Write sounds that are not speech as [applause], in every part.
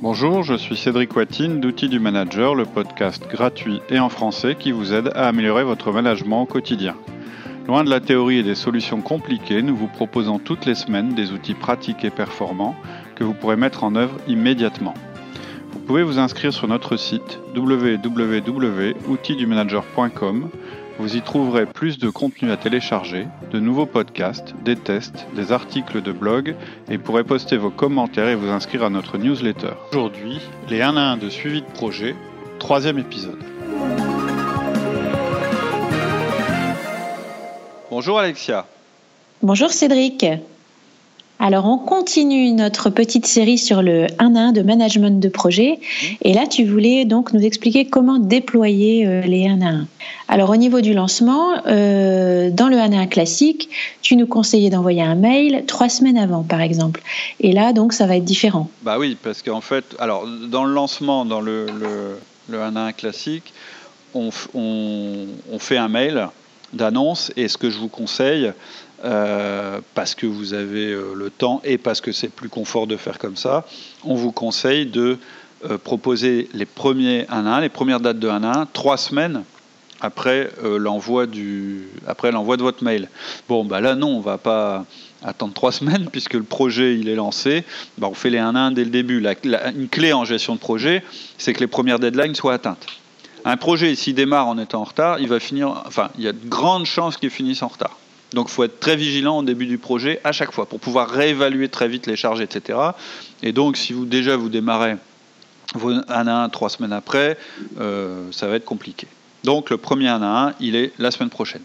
Bonjour, je suis Cédric Watine d'Outils du Manager, le podcast gratuit et en français qui vous aide à améliorer votre management au quotidien. Loin de la théorie et des solutions compliquées, nous vous proposons toutes les semaines des outils pratiques et performants que vous pourrez mettre en œuvre immédiatement. Vous pouvez vous inscrire sur notre site www.outildumanager.com vous y trouverez plus de contenu à télécharger, de nouveaux podcasts, des tests, des articles de blog et pourrez poster vos commentaires et vous inscrire à notre newsletter. Aujourd'hui, les 1 à 1 de suivi de projet, troisième épisode. Bonjour Alexia. Bonjour Cédric. Alors, on continue notre petite série sur le 1 à 1 de management de projet. Et là, tu voulais donc nous expliquer comment déployer euh, les 1 à 1. Alors, au niveau du lancement, euh, dans le 1 à 1 classique, tu nous conseillais d'envoyer un mail trois semaines avant, par exemple. Et là, donc, ça va être différent. Bah oui, parce qu'en fait, alors, dans le lancement, dans le, le, 1 à 1 classique, on, on fait un mail d'annonce. Et ce que je vous conseille, euh, parce que vous avez euh, le temps et parce que c'est plus confort de faire comme ça, on vous conseille de euh, proposer les premiers 1 1, les premières dates de 1 1, trois semaines après l'envoi de votre mail. Bon bah là non, on va pas attendre trois [laughs] semaines puisque le projet il est lancé. Bah, on fait les 1 1 dès le début. une clé en gestion de projet, c'est que les premières deadlines soient atteintes. Un projet, s'il démarre en étant en retard, il va finir, enfin, il y a de grandes chances qu'il finisse en retard. Donc il faut être très vigilant au début du projet à chaque fois pour pouvoir réévaluer très vite les charges, etc. Et donc si vous déjà vous démarrez un à un trois semaines après, euh, ça va être compliqué. Donc le premier 1 à 1, il est la semaine prochaine.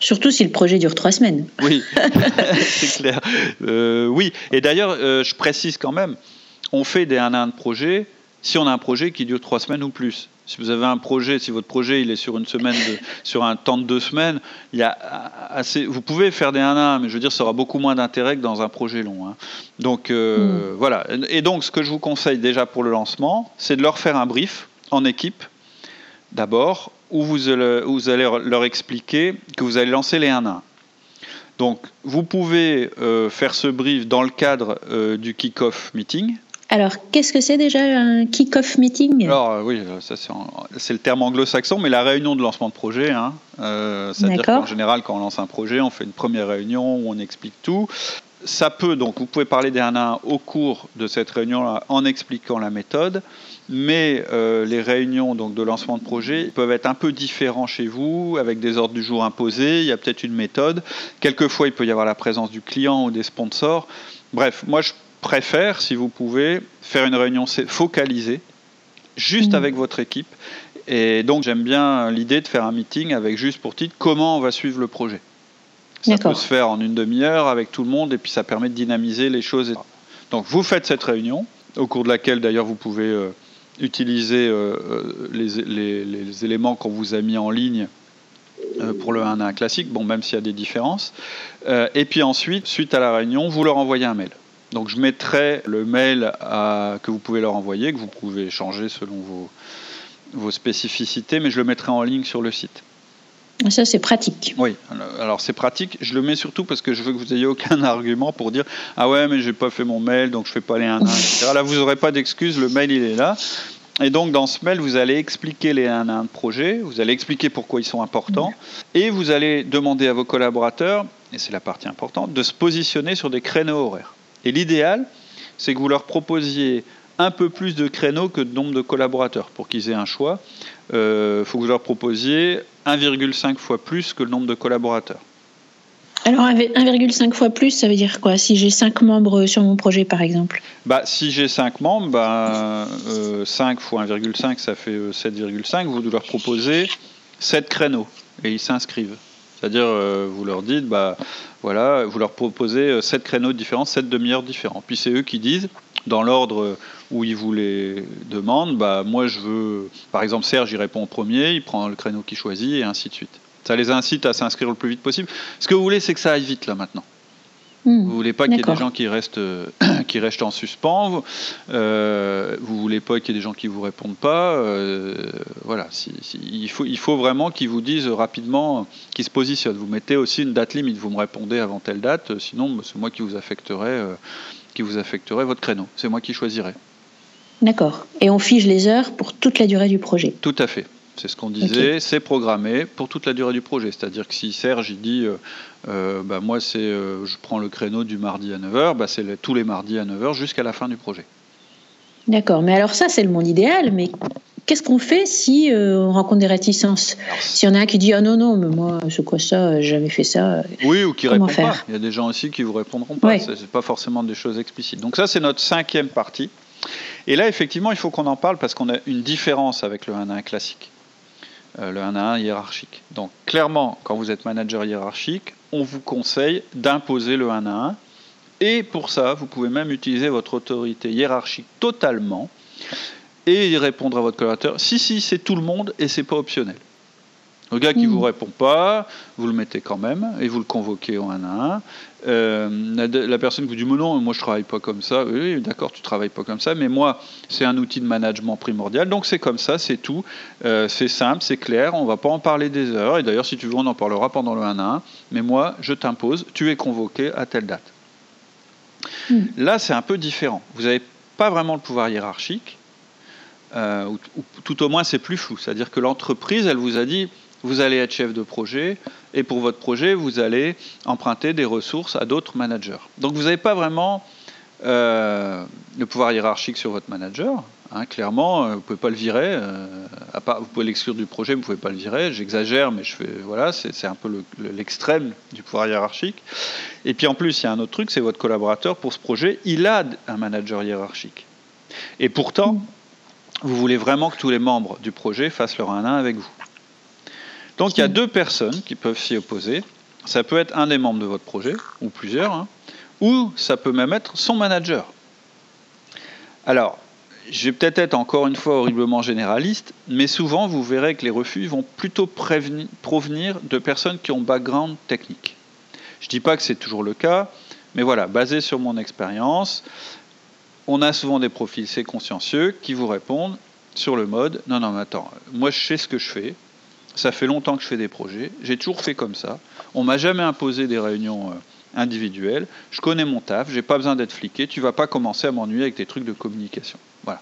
Surtout si le projet dure trois semaines. Oui, [laughs] c'est clair. Euh, oui, et d'ailleurs, euh, je précise quand même, on fait des 1 à 1 de projet si on a un projet qui dure trois semaines ou plus. Si vous avez un projet, si votre projet il est sur une semaine, sur un temps de deux semaines, il y a assez. Vous pouvez faire des 1 1, mais je veux dire, ça aura beaucoup moins d'intérêt que dans un projet long. Hein. Donc euh, hmm. voilà. Et donc, ce que je vous conseille déjà pour le lancement, c'est de leur faire un brief en équipe, d'abord, où vous, allez leur expliquer que vous allez lancer les 1 1. Donc, vous pouvez euh, faire ce brief dans le cadre euh, du kick-off meeting. Alors, qu'est-ce que c'est déjà un kick-off meeting? Alors, euh, oui, ça c'est le terme anglo-saxon, mais la réunion de lancement de projet. Hein, euh, C'est-à-dire qu'en général, quand on lance un projet, on fait une première réunion où on explique tout. Ça peut, donc, vous pouvez parler des 1 1 au cours de cette réunion en expliquant la méthode, mais euh, les réunions donc, de lancement de projet peuvent être un peu différents chez vous, avec des ordres du jour imposés, il y a peut-être une méthode. Quelquefois, il peut y avoir la présence du client ou des sponsors. Bref, moi, je préfère, si vous pouvez, faire une réunion focalisée, juste mmh. avec votre équipe. Et donc, j'aime bien l'idée de faire un meeting avec juste pour titre comment on va suivre le projet. Ça peut se faire en une demi-heure avec tout le monde et puis ça permet de dynamiser les choses. Donc, vous faites cette réunion, au cours de laquelle d'ailleurs vous pouvez euh, utiliser euh, euh, les, éléments qu'on vous a mis en ligne pour le 1 1 classique, bon, même s'il y a des différences. et puis ensuite, suite à la réunion, vous leur envoyez un mail. Donc je mettrai le mail que vous pouvez leur envoyer, que vous pouvez changer selon vos, vos spécificités, mais je le mettrai en ligne sur le site. Ça, c'est pratique. Oui, alors c'est pratique. Je le mets surtout parce que je veux que vous n'ayez aucun [laughs] argument pour dire Ah ouais, mais j'ai pas fait mon mail, donc je fais pas les 1 1, etc. Là, vous n'aurez pas d'excuse, le mail, il est là. Et donc, dans ce mail, vous allez expliquer les 1 1 de projet, vous allez expliquer pourquoi ils sont importants, et vous allez demander à vos collaborateurs, et c'est la partie importante, de se positionner sur des créneaux horaires. Et l'idéal, c'est que vous leur proposiez un peu plus de créneaux que de nombre de collaborateurs pour qu'ils aient un choix. Il euh, faut que vous leur proposiez 1,5 fois plus que le nombre de collaborateurs. Alors 1,5 fois plus, ça veut dire quoi? Si j'ai 5 membres sur mon projet, par exemple? Bah, Si j'ai 5 membres, bah, 5 euh, fois 1,5, ça fait 7,5. Euh, vous leur proposez 7 créneaux et ils s'inscrivent. C'est-à-dire, vous leur dites, bah, voilà, vous leur proposez 7 euh, créneaux différents, 7 demi-heures différents. Puis c'est eux qui disent, dans l'ordre où ils vous les demandent, bah, moi je veux, par exemple Serge, il répond en premier, il prend le créneau qu'il choisit, et ainsi de suite. Ça les incite à s'inscrire le plus vite possible. Ce que vous voulez, c'est que ça aille vite là maintenant. Hmm. vous voulez pas qu'il y ait des gens qui restent, euh, [clears throat] qui restent en suspens. Euh, vous voulez pas qu'il y ait des gens qui vous répondent pas. Euh, voilà. il, faut, il faut vraiment qu'ils vous disent rapidement, qu'ils se positionnent. Vous mettez aussi une date limite. Vous me répondez avant telle date. Sinon, c'est moi qui vous affecterai, qui vous affecterai votre créneau. C'est moi qui choisirai. D'accord. Et on fige les heures pour toute la durée du projet. Tout à fait. C'est ce qu'on disait, c'est programmé pour toute la durée du projet. C'est-à-dire que si Serge il dit, euh, euh, bah, moi c'est, euh, je prends le créneau du mardi à 9h, bah, c'est tous les mardis à 9h jusqu'à la fin du projet. D'accord, mais alors ça c'est le monde idéal, mais qu'est-ce qu'on fait si on rencontre des réticences? S'il y en a un qui dit ah non non mais moi c'est quoi ça? J'ai jamais fait ça. Oui ou qui répond pas. Il y a des gens aussi qui vous répondront pas. Ce c'est pas forcément des choses explicites. Donc ça c'est notre cinquième partie. Et là effectivement il faut qu'on en parle parce qu'on a une différence avec le 1 1 classique. euh, le 1 à 1 hiérarchique. Donc clairement, quand vous êtes manager hiérarchique, on vous conseille d'imposer le 1 à 1. Et pour ça, vous pouvez même utiliser votre autorité hiérarchique totalement et répondre à votre collaborateur. Si, si, c'est tout le monde et c'est pas optionnel. Le gars qui ne vous hmm. répond pas, vous le mettez quand même et vous le convoquez en 1 à 1. Euh, la, personne vous dit non, moi je travaille pas comme ça. Oui, d'accord, tu travailles pas comme ça, mais moi c'est un outil de management primordial, donc c'est comme ça, c'est tout. Euh, c'est simple, c'est clair, on va pas en parler des heures. Et d'ailleurs, si tu veux, on en parlera pendant le 1 à 1. Mais moi, je t'impose, tu es convoqué à telle date. Hmm. Là, c'est un peu différent. Vous n'avez pas vraiment le pouvoir hiérarchique. Euh, ou, tout au moins c'est plus flou. C'est-à-dire que l'entreprise, elle vous a dit, vous allez être chef de projet, et pour votre projet, vous allez emprunter des ressources à d'autres managers. Donc vous n'avez pas vraiment euh, le pouvoir hiérarchique sur votre manager. Hein, clairement, euh, vous ne pouvez pas le virer. Euh, vous pouvez l'exclure du projet, mais vous ne pouvez pas le virer. J'exagère, mais je fais, voilà, c'est un peu l'extrême du pouvoir hiérarchique. Et puis en plus, il y a un autre truc, c'est votre collaborateur pour ce projet, il a un manager hiérarchique. Et pourtant, vous voulez vraiment que tous les membres du projet fassent leur 1-1 avec vous. Donc il y a deux personnes qui peuvent s'y opposer. Ça peut être un des membres de votre projet, ou plusieurs, hein, ou ça peut même être son manager. Alors, je vais peut-être être encore une fois horriblement généraliste, mais souvent vous verrez que les refus vont plutôt provenir de personnes qui ont background technique. Je ne dis pas que c'est toujours le cas, mais voilà, basé sur mon expérience, on a souvent des profils c'est consciencieux qui vous répondent sur le mode non non mais attends, moi je sais ce que je fais, ça fait longtemps que je fais des projets. J'ai toujours fait comme ça. On m'a jamais imposé des réunions euh, individuelles. Je connais mon taf. J'ai pas besoin d'être fliqué. Tu vas pas commencer à m'ennuyer avec des trucs de communication. Voilà.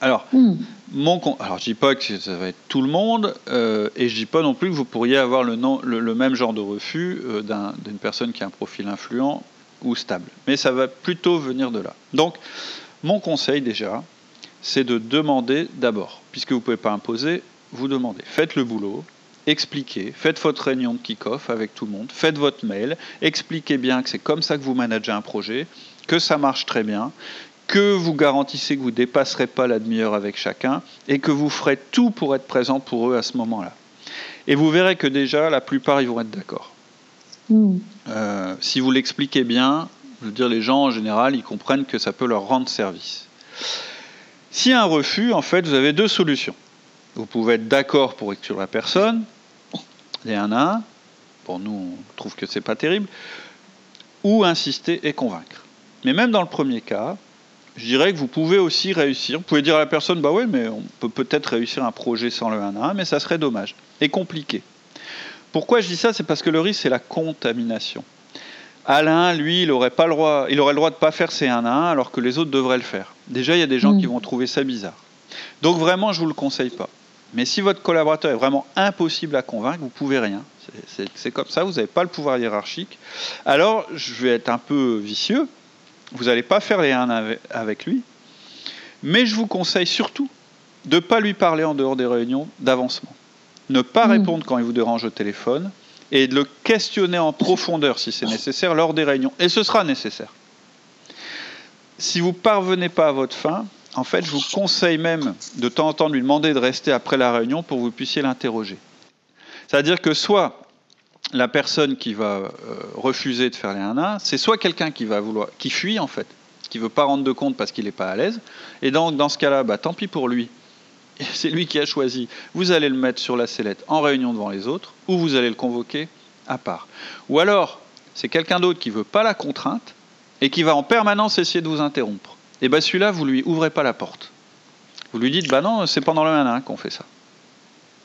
Alors, hmm. mon alors je dis pas que ça va être tout le monde, euh, et je dis pas non plus que vous pourriez avoir le, le, même genre de refus euh, d'une personne qui a un profil influent ou stable. Mais ça va plutôt venir de là. Donc, mon conseil déjà, c'est de demander d'abord, puisque vous ne pouvez pas imposer, vous demandez. Faites le boulot, expliquez, faites votre réunion de kick-off avec tout le monde, faites votre mail, expliquez bien que c'est comme ça que vous managez un projet, que ça marche très bien, que vous garantissez que vous ne dépasserez pas la demi-heure avec chacun et que vous ferez tout pour être présent pour eux à ce moment-là. Et vous verrez que déjà, la plupart, ils vont être d'accord. Hmm. Euh, si vous l'expliquez bien, je veux dire, les gens en général, ils comprennent que ça peut leur rendre service. S'il y a un refus, en fait, vous avez deux solutions. Vous pouvez être d'accord pour exclure la personne, les 1 à 1, pour nous on trouve que c'est pas terrible, ou insister et convaincre. Mais même dans le premier cas, je dirais que vous pouvez aussi réussir. Vous pouvez dire à la personne, bah oui, mais on peut peut-être réussir un projet sans le 1 à 1, mais ça serait dommage et compliqué. Pourquoi je dis ça? C'est parce que le risque, c'est la contamination. Alain, lui, il aurait, pas le droit, il aurait le droit de ne pas faire ses 1 à 1 alors que les autres devraient le faire. Déjà, il y a des gens mm. qui vont trouver ça bizarre. Donc vraiment, je ne vous le conseille pas. Mais si votre collaborateur est vraiment impossible à convaincre, vous ne pouvez rien. C'est comme ça, vous n'avez pas le pouvoir hiérarchique. Alors, je vais être un peu vicieux. Vous n'allez pas faire les 1 avec lui. Mais je vous conseille surtout de ne pas lui parler en dehors des réunions d'avancement. Ne pas hmm. répondre quand il vous dérange au téléphone et de le questionner en profondeur si c'est nécessaire lors des réunions. Et ce sera nécessaire. Si vous ne parvenez pas à votre fin, en fait, je vous conseille même de temps en temps de lui demander de rester après la réunion pour que vous puissiez l'interroger. C'est-à-dire que soit la personne qui va euh, refuser de faire les 1-1, c'est soit quelqu'un qui va vouloir, qui fuit en fait, qui veut pas rendre de compte parce qu'il n'est pas à l'aise. Et donc dans ce cas-là, bah, tant pis pour lui. [laughs] C'est lui qui a choisi. Vous allez le mettre sur la sellette en réunion devant les autres, ou vous allez le convoquer à part. Ou alors, c'est quelqu'un d'autre qui veut pas la contrainte et qui va en permanence essayer de vous interrompre et bien celui-là, vous lui ouvrez pas la porte. Vous lui dites, bah non, c'est pendant le 1 qu'on fait ça.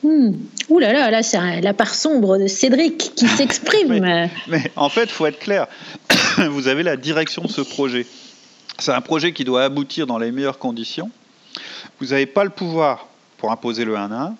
Hmm. Ouh là là, là c'est la part sombre de Cédric qui [laughs] s'exprime. mais, en fait, il faut être clair. [coughs] vous avez la direction de ce projet. c'est un projet qui doit aboutir dans les meilleures conditions. Vous n'avez pas le pouvoir pour imposer le 1 à 1,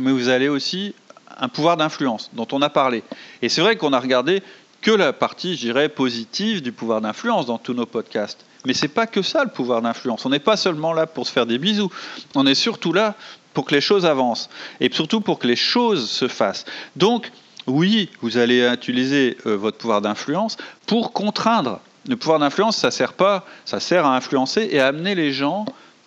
mais vous avez aussi un pouvoir d'influence dont on a parlé. Et c'est vrai qu'on a regardé que la partie, je dirais, positive du pouvoir d'influence dans tous nos podcasts. Mais c'est pas que ça le pouvoir d'influence. On n'est pas seulement là pour se faire des bisous. On est surtout là pour que les choses avancent et surtout pour que les choses se fassent. Donc, oui, vous allez utiliser euh, votre pouvoir d'influence pour contraindre. Le pouvoir d'influence, ça sert pas, ça sert à influencer et à amener les gens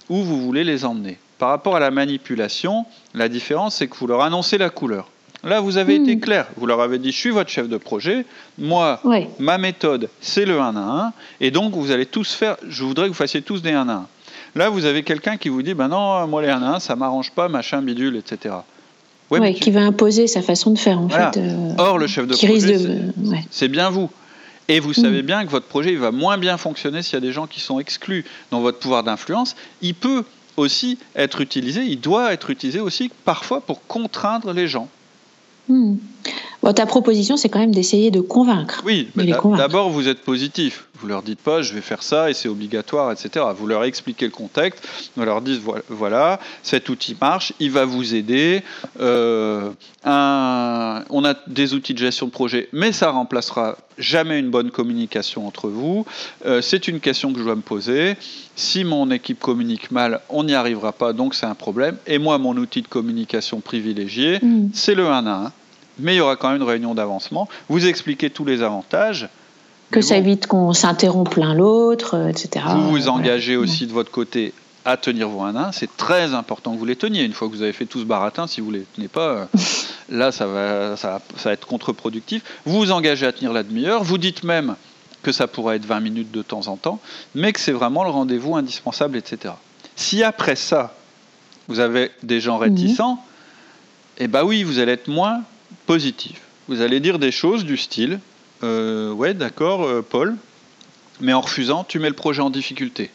où vous voulez les emmener. Par rapport à la manipulation, la différence, c'est que vous leur annoncez la couleur. Là, vous avez été hmm. clair. Vous leur avez dit, je suis votre chef de projet. Moi, ma méthode, c'est le 1 à 1. Et donc, vous allez tous faire, je voudrais que vous fassiez tous des 1 à 1. Là, vous avez quelqu'un qui vous dit, ben non, moi, les 1 à 1, ça m'arrange pas, machin, bidule, etc. Oui, qui va imposer sa façon de faire, en fait. Euh, Or, le chef de projet, c'est bien vous. Et vous savez hmm. bien que votre projet il va moins bien fonctionner s'il y a des gens qui sont exclus dans votre pouvoir d'influence. Il peut aussi être utilisé, il doit être utilisé aussi parfois pour contraindre les gens. Hmm. ta proposition, c'est quand même d'essayer de convaincre. Oui, d'abord, vous êtes positif. Vous leur dites pas, je vais faire ça et c'est obligatoire, etc. Vous leur expliquez le contexte. Vous leur dites, voilà, cet outil marche, il va vous aider. Euh, on a des outils de gestion de projet, mais ça remplacera jamais une bonne communication entre vous. Euh, c'est une question que je dois me poser. Si mon équipe communique mal, on n'y arrivera pas, donc c'est un problème. Et moi, mon outil de communication privilégié, hmm. c'est le 1 à 1. Mais il y aura quand même une réunion d'avancement. Vous expliquez tous les avantages. Que ça évite qu'on s'interrompe l'un l'autre, euh, etc. Vous vous engagez aussi de votre côté à tenir vos 1 1. C'est très important que vous les teniez. Une fois que vous avez fait tout ce baratin, si vous ne les tenez pas, euh, [laughs] là, ça va, ça, va être contre-productif. Vous vous engagez à tenir la demi-heure. Vous dites même que ça pourrait être 20 minutes de temps en temps, mais que c'est vraiment le rendez-vous indispensable, etc. Si après ça, vous avez des gens réticents, eh bien oui, vous allez être moins positif. Vous allez dire des choses du style euh, Ouais, d'accord, euh, Paul, mais en refusant, tu mets le projet en difficulté.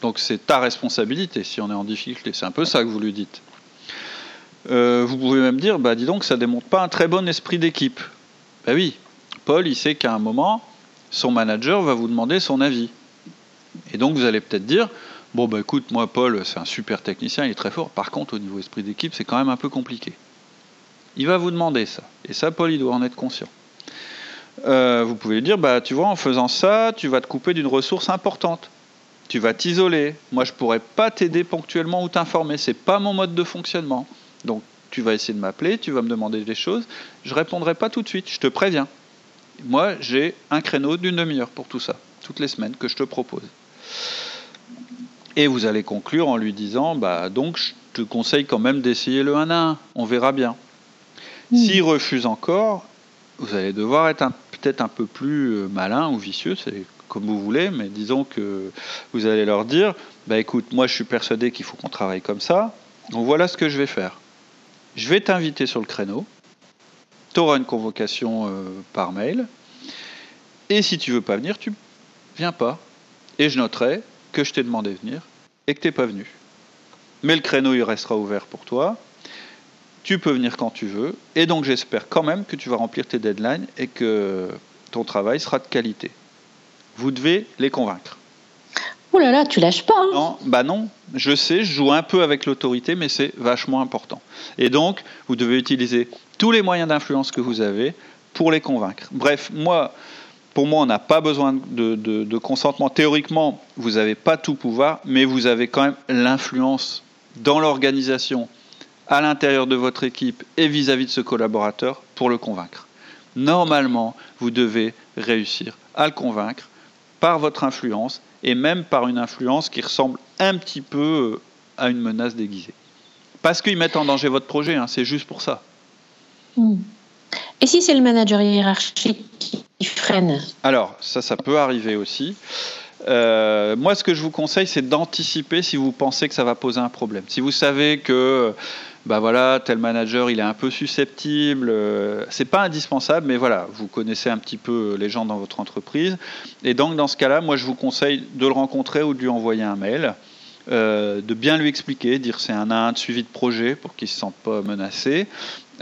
Donc c'est ta responsabilité si on est en difficulté. C'est un peu ça que vous lui dites. Euh, vous pouvez même dire, bah dis donc, ça démontre pas un très bon esprit d'équipe. Ben oui, Paul, il sait qu'à un moment, son manager va vous demander son avis. Et donc vous allez peut-être dire, bon bah écoute, moi Paul, c'est un super technicien, il est très fort. Par contre, au niveau esprit d'équipe, c'est quand même un peu compliqué. Il va vous demander ça. Et ça, Paul, il doit en être conscient. Euh, vous pouvez lui dire, bah tu vois, en faisant ça, tu vas te couper d'une ressource importante tu vas t'isoler. Moi, je pourrais pas t'aider ponctuellement ou t'informer. C'est pas mon mode de fonctionnement. Donc, tu vas essayer de m'appeler, tu vas me demander des choses. Je répondrai pas tout de suite. Je te préviens. Moi, j'ai un créneau d'une demi-heure pour tout ça, toutes les semaines que je te propose. Et vous allez conclure en lui disant, bah donc, je te conseille quand même d'essayer le 1 à 1. On verra bien. S'il refuse encore, vous allez devoir être peut-être un peu plus euh, malin ou vicieux, c'est comme vous voulez, mais disons que vous allez leur dire, bah écoute, moi je suis persuadé qu'il faut qu'on travaille comme ça, donc voilà ce que je vais faire. Je vais t'inviter sur le créneau, tu auras une convocation euh, par mail, et si tu veux pas venir, tu viens pas. Et je noterai que je t'ai demandé de venir et que tu n'es pas venu. Mais le créneau, il restera ouvert pour toi. Tu peux venir quand tu veux. Et donc, j'espère quand même que tu vas remplir tes deadlines et que ton travail sera de qualité. Vous devez les convaincre. Oh là là, tu lâches pas. Hein. non, bah non, je sais, je joue un peu avec l'autorité, mais c'est vachement important. Et donc, vous devez utiliser tous les moyens d'influence que vous avez pour les convaincre. Bref, moi, pour moi, on n'a pas besoin de, de, consentement. Théoriquement, vous n'avez pas tout pouvoir, mais vous avez quand même l'influence dans l'organisation, à l'intérieur de votre équipe et vis-à-vis -vis de ce collaborateur pour le convaincre. Normalement, vous devez réussir à le convaincre par votre influence et même par une influence qui ressemble un petit peu à une menace déguisée. Parce qu'ils mettent en danger votre projet, hein, c'est juste pour ça. Hmm. Et si c'est le manager hiérarchique qui freine? Alors, ça, ça peut arriver aussi. Euh, moi, ce que je vous conseille, c'est d'anticiper si vous pensez que ça va poser un problème. Si vous savez que bah voilà, tel manager, il est un peu susceptible. Euh, c'est pas indispensable, mais voilà, vous connaissez un petit peu les gens dans votre entreprise. Et donc, dans ce cas-là, moi, je vous conseille de le rencontrer ou de lui envoyer un mail euh, de bien lui expliquer, dire c'est un à un de suivi de projet pour qu'il ne se sente pas menacé,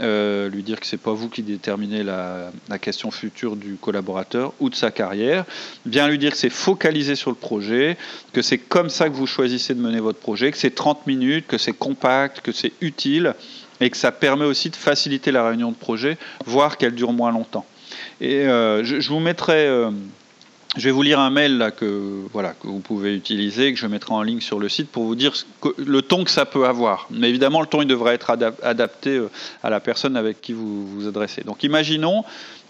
euh, lui dire que c'est pas vous qui déterminez la, question future du collaborateur ou de sa carrière, bien lui dire que c'est focalisé sur le projet, que c'est comme ça que vous choisissez de mener votre projet, que c'est 30 minutes, que c'est compact, que c'est utile et que ça permet aussi de faciliter la réunion de projet, voire qu'elle dure moins longtemps. Et euh, je, vous mettrai je vais vous lire un mail là, que, voilà, que vous pouvez utiliser, que je mettrai en ligne sur le site pour vous dire le ton que ça peut avoir. Mais évidemment, le ton il devrait être adapté euh, à la personne avec qui vous vous adressez. Donc imaginons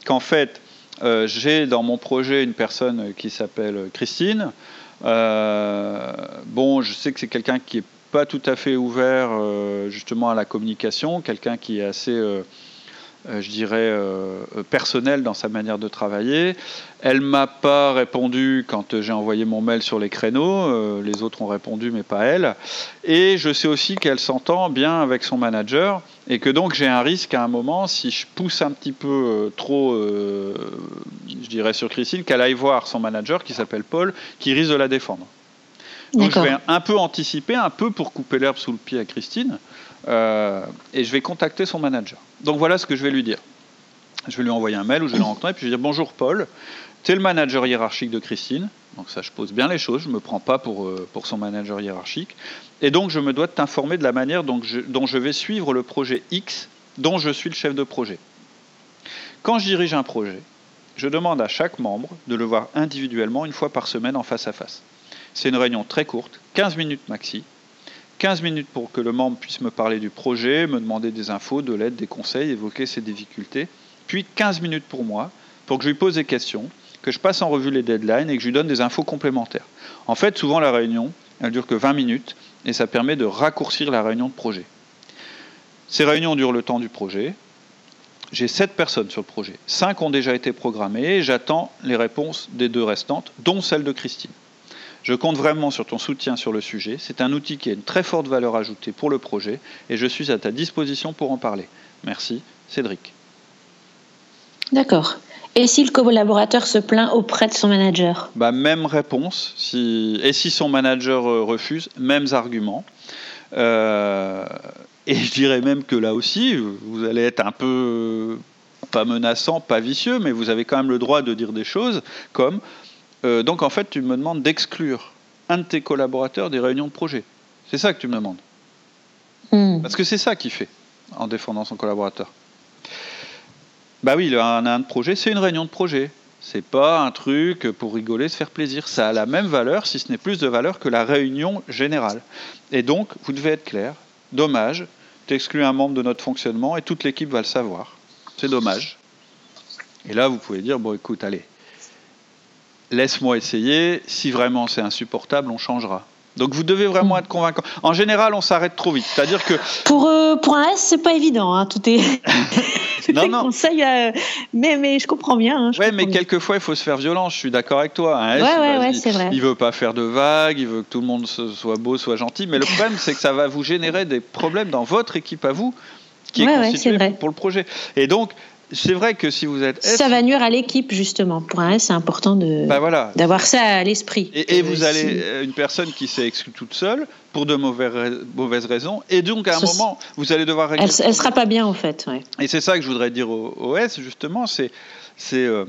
qu'en fait, euh, j'ai dans mon projet une personne qui s'appelle Christine. Euh, bon, je sais que c'est quelqu'un qui n'est pas tout à fait ouvert justement à la communication, quelqu'un qui est assez je dirais, euh, euh, personnelle dans sa manière de travailler. Elle m'a pas répondu quand j'ai envoyé mon mail sur les créneaux. les autres ont répondu, mais pas elle. Et je sais aussi qu'elle s'entend bien avec son manager et que donc j'ai un risque à un moment, si je pousse un petit peu trop, je dirais, sur Christine, qu'elle aille voir son manager qui s'appelle Paul, qui risque de la défendre. Donc je vais un peu anticiper, un peu pour couper l'herbe sous le pied à Christine. Euh, et je vais contacter son manager. Donc voilà ce que je vais lui dire. Je vais lui envoyer un mail où je vais le rencontrer, puis je vais dire Bonjour Paul, tu es le manager hiérarchique de Christine. Donc ça, je pose bien les choses, je ne me prends pas pour, euh, pour son manager hiérarchique. Et donc je me dois de t'informer de la manière dont je, dont je vais suivre le projet X dont je suis le chef de projet. Quand je dirige un projet, je demande à chaque membre de le voir individuellement une fois par semaine en face à face. C'est une réunion très courte, 15 minutes maxi, 15 minutes pour que le membre puisse me parler du projet, me demander des infos, de l'aide, des conseils, évoquer ses difficultés. Puis 15 minutes pour moi, pour que je lui pose des questions, que je passe en revue les deadlines et que je lui donne des infos complémentaires. En fait, souvent la réunion, elle dure que 20 minutes et ça permet de raccourcir la réunion de projet. Ces réunions durent le temps du projet. J'ai 7 personnes sur le projet. 5 ont déjà été programmées et j'attends les réponses des deux restantes, dont celle de Christine. Je compte vraiment sur ton soutien sur le sujet. C'est un outil qui a une très forte valeur ajoutée pour le projet et je suis à ta disposition pour en parler. Merci, Cédric. D'accord. Et si le collaborateur se plaint auprès de son manager? Bah, Même réponse. Et si son manager euh, refuse, mêmes arguments. Euh, et je dirais même que là aussi, vous allez être un peu, pas menaçant, pas vicieux, mais vous avez quand même le droit de dire des choses comme euh, donc en fait, tu me demandes d'exclure un de tes collaborateurs des réunions de projet. C'est ça que tu me demandes. Hmm. Parce que c'est ça qu'il fait en défendant son collaborateur. Bah oui, un, un de projet, c'est une réunion de projet. C'est pas un truc pour rigoler, se faire plaisir. Ça a la même valeur, si ce n'est plus de valeur que la réunion générale. Et donc, vous devez être clair. Dommage, tu exclus un membre de notre fonctionnement et toute l'équipe va le savoir. C'est dommage. Et là, vous pouvez dire, bon écoute, allez, laisse-moi essayer, si vraiment c'est insupportable, on changera. Donc vous devez vraiment être convaincant. En général, on s'arrête trop vite. C'est-à-dire que pour euh, pour un S, c'est pas évident. Hein. Tout est [laughs] non non. Conseils, euh, mais mais je comprends bien. Hein, ouais, mais quelquefois il faut se faire violence. Je suis d'accord avec toi. Un S, ouais, ouais, c'est vrai. il veut pas faire de vagues, il veut que tout le monde soit beau, soit gentil. Mais le problème, c'est que ça va vous générer des problèmes dans votre équipe à vous, qui est constituée pour le projet. Et donc c'est vrai que si vous êtes ça va nuire à l'équipe justement. Pour un S, c'est important de bah, voilà. d'avoir ça à l'esprit. Et, vous allez euh, une personne qui s'est exclue toute seule pour de mauvaises, mauvaises raisons, et donc à un moment vous allez devoir régler. Elle, ne sera pas bien en fait. Et c'est ça que je voudrais dire au, S justement, c'est c'est euh,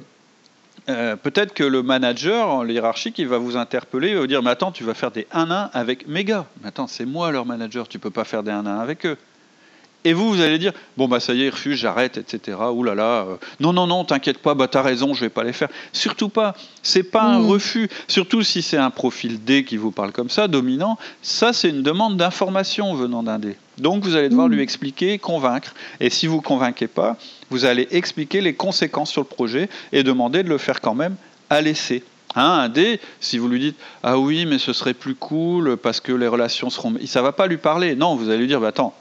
euh, peut-être que le manager, hiérarchique, il va vous interpeller, il va vous dire Mais attends, tu vas faire des 1-1 avec mes gars. Mais attends, c'est moi leur manager, tu peux pas faire des 1-1 avec eux. Et vous, vous allez dire, bon, bah ça y est, refuse, j'arrête, etc. Ouh là là, euh, non, non, non, t'inquiète pas, bah t'as raison, je vais pas les faire. Surtout pas, c'est pas un hmm. refus. Surtout si c'est un profil D qui vous parle comme ça, dominant, ça c'est une demande d'information venant d'un D. Donc vous allez devoir hmm. lui expliquer, convaincre. Et si vous convainquez pas, vous allez expliquer les conséquences sur le projet et demander de le faire quand même à l'essai. Hein, un D, si vous lui dites ah oui mais ce serait plus cool parce que les relations seront, ça va pas lui parler. Non, vous allez lui dire bah attends,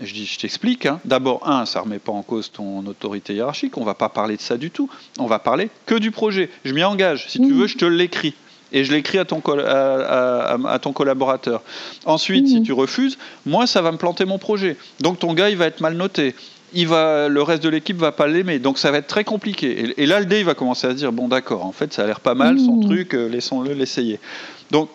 je dis, je t'explique. Hein. D'abord, un, ça ne remet pas en cause ton autorité hiérarchique. On ne va pas parler de ça du tout. On va parler que du projet. Je m'y engage. Si tu mmh. veux, je te l'écris. Et je l'écris à ton, à, ton collaborateur. Ensuite, si mmh. tu refuses, moi, ça va me planter mon projet. Donc ton gars, il va être mal noté. Il va, le reste de l'équipe va pas l'aimer. Donc ça va être très compliqué. Et, là, le dé, il va commencer à se dire, bon d'accord, en fait, ça a l'air pas mal son mmh. truc, euh, laissons-le l'essayer. Donc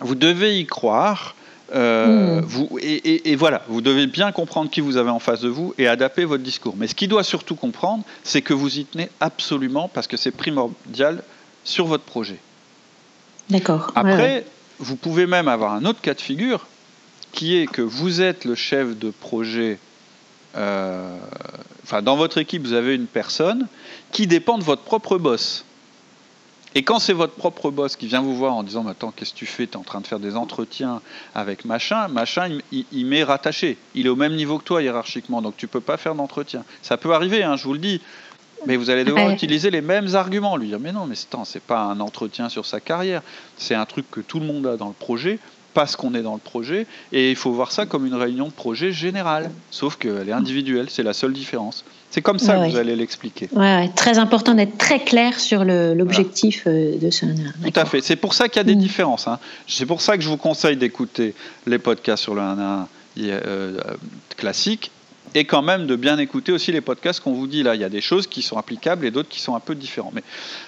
vous devez y croire. Euh, hmm. vous, et, voilà, vous devez bien comprendre qui vous avez en face de vous et adapter votre discours. Mais ce qu'il doit surtout comprendre, c'est que vous y tenez absolument parce que c'est primordial sur votre projet. D'accord. Après, vous pouvez même avoir un autre cas de figure qui est que vous êtes le chef de projet. Euh, enfin, dans votre équipe, vous avez une personne qui dépend de votre propre boss. Et quand c'est votre propre boss qui vient vous voir en disant Attends, qu'est-ce que tu fais? Tu es en train de faire des entretiens avec machin. Machin, il, m'est rattaché. Il est au même niveau que toi hiérarchiquement, donc tu peux pas faire d'entretien. Ça peut arriver, hein, je vous le dis. Mais vous allez devoir utiliser les mêmes arguments, lui dire mais non, mais ce c'est pas un entretien sur sa carrière, c'est un truc que tout le monde a dans le projet parce qu'on est dans le projet, et il faut voir ça comme une réunion de projet générale, sauf qu'elle est individuelle, c'est la seule différence. C'est comme ça que vous allez l'expliquer. Ouais, très important d'être très clair sur l'objectif euh, de ce. Tout à fait. C'est pour ça qu'il y a des mm. différences. Hein. C'est pour ça que je vous conseille d'écouter les podcasts sur le 1 euh, classique et quand même de bien écouter aussi les podcasts qu'on vous dit là. Il y a des choses qui sont applicables et d'autres qui sont un peu différentes. Mais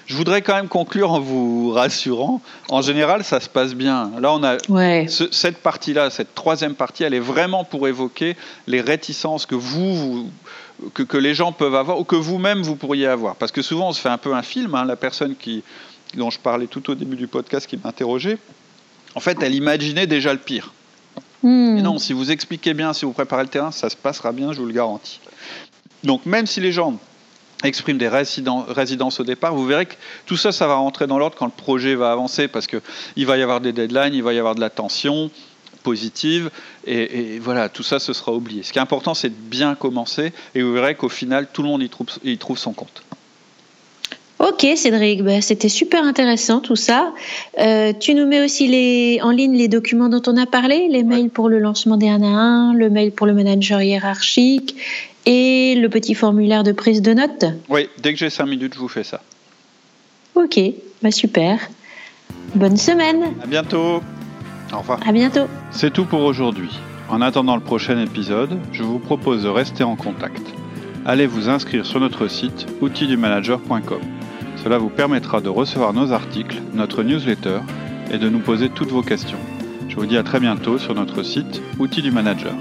je voudrais quand même conclure en vous rassurant. En général, ça se passe bien. Là, on a cette partie-là, cette troisième partie, elle est vraiment pour évoquer les réticences que vous, que, que, les gens peuvent avoir ou que vous-même vous pourriez avoir. Parce que souvent, on se fait un peu un film. Hein. la personne qui, dont je parlais tout au début du podcast qui m'interrogeait, en fait, elle imaginait déjà le pire. Hmm. non, si vous expliquez bien, si vous préparez le terrain, ça se passera bien, je vous le garantis. Donc même si les gens expriment des résidences au départ, vous verrez que tout ça, ça va rentrer dans l'ordre quand le projet va avancer, parce qu'il va y avoir des deadlines, il va y avoir de la tension positive, et, voilà, tout ça, ce sera oublié. Ce qui est important, c'est de bien commencer, et vous verrez qu'au final, tout le monde y trouve son compte. Ok Cédric, bah, c'était super intéressant tout ça. Euh, tu nous mets aussi les, en ligne les documents dont on a parlé, les mails pour le lancement des 1 à 1, le mail pour le manager hiérarchique et le petit formulaire de prise de notes. Oui, dès que j'ai 5 minutes, je vous fais ça. Ok, bah super. Bonne semaine. À bientôt. Au revoir. À bientôt. C'est tout pour aujourd'hui. En attendant le prochain épisode, je vous propose de rester en contact. Allez vous inscrire sur notre site outildumanager.com. Cela vous permettra de recevoir nos articles, notre newsletter et de nous poser toutes vos questions. Je vous dis à très bientôt sur notre site Outils du Manager.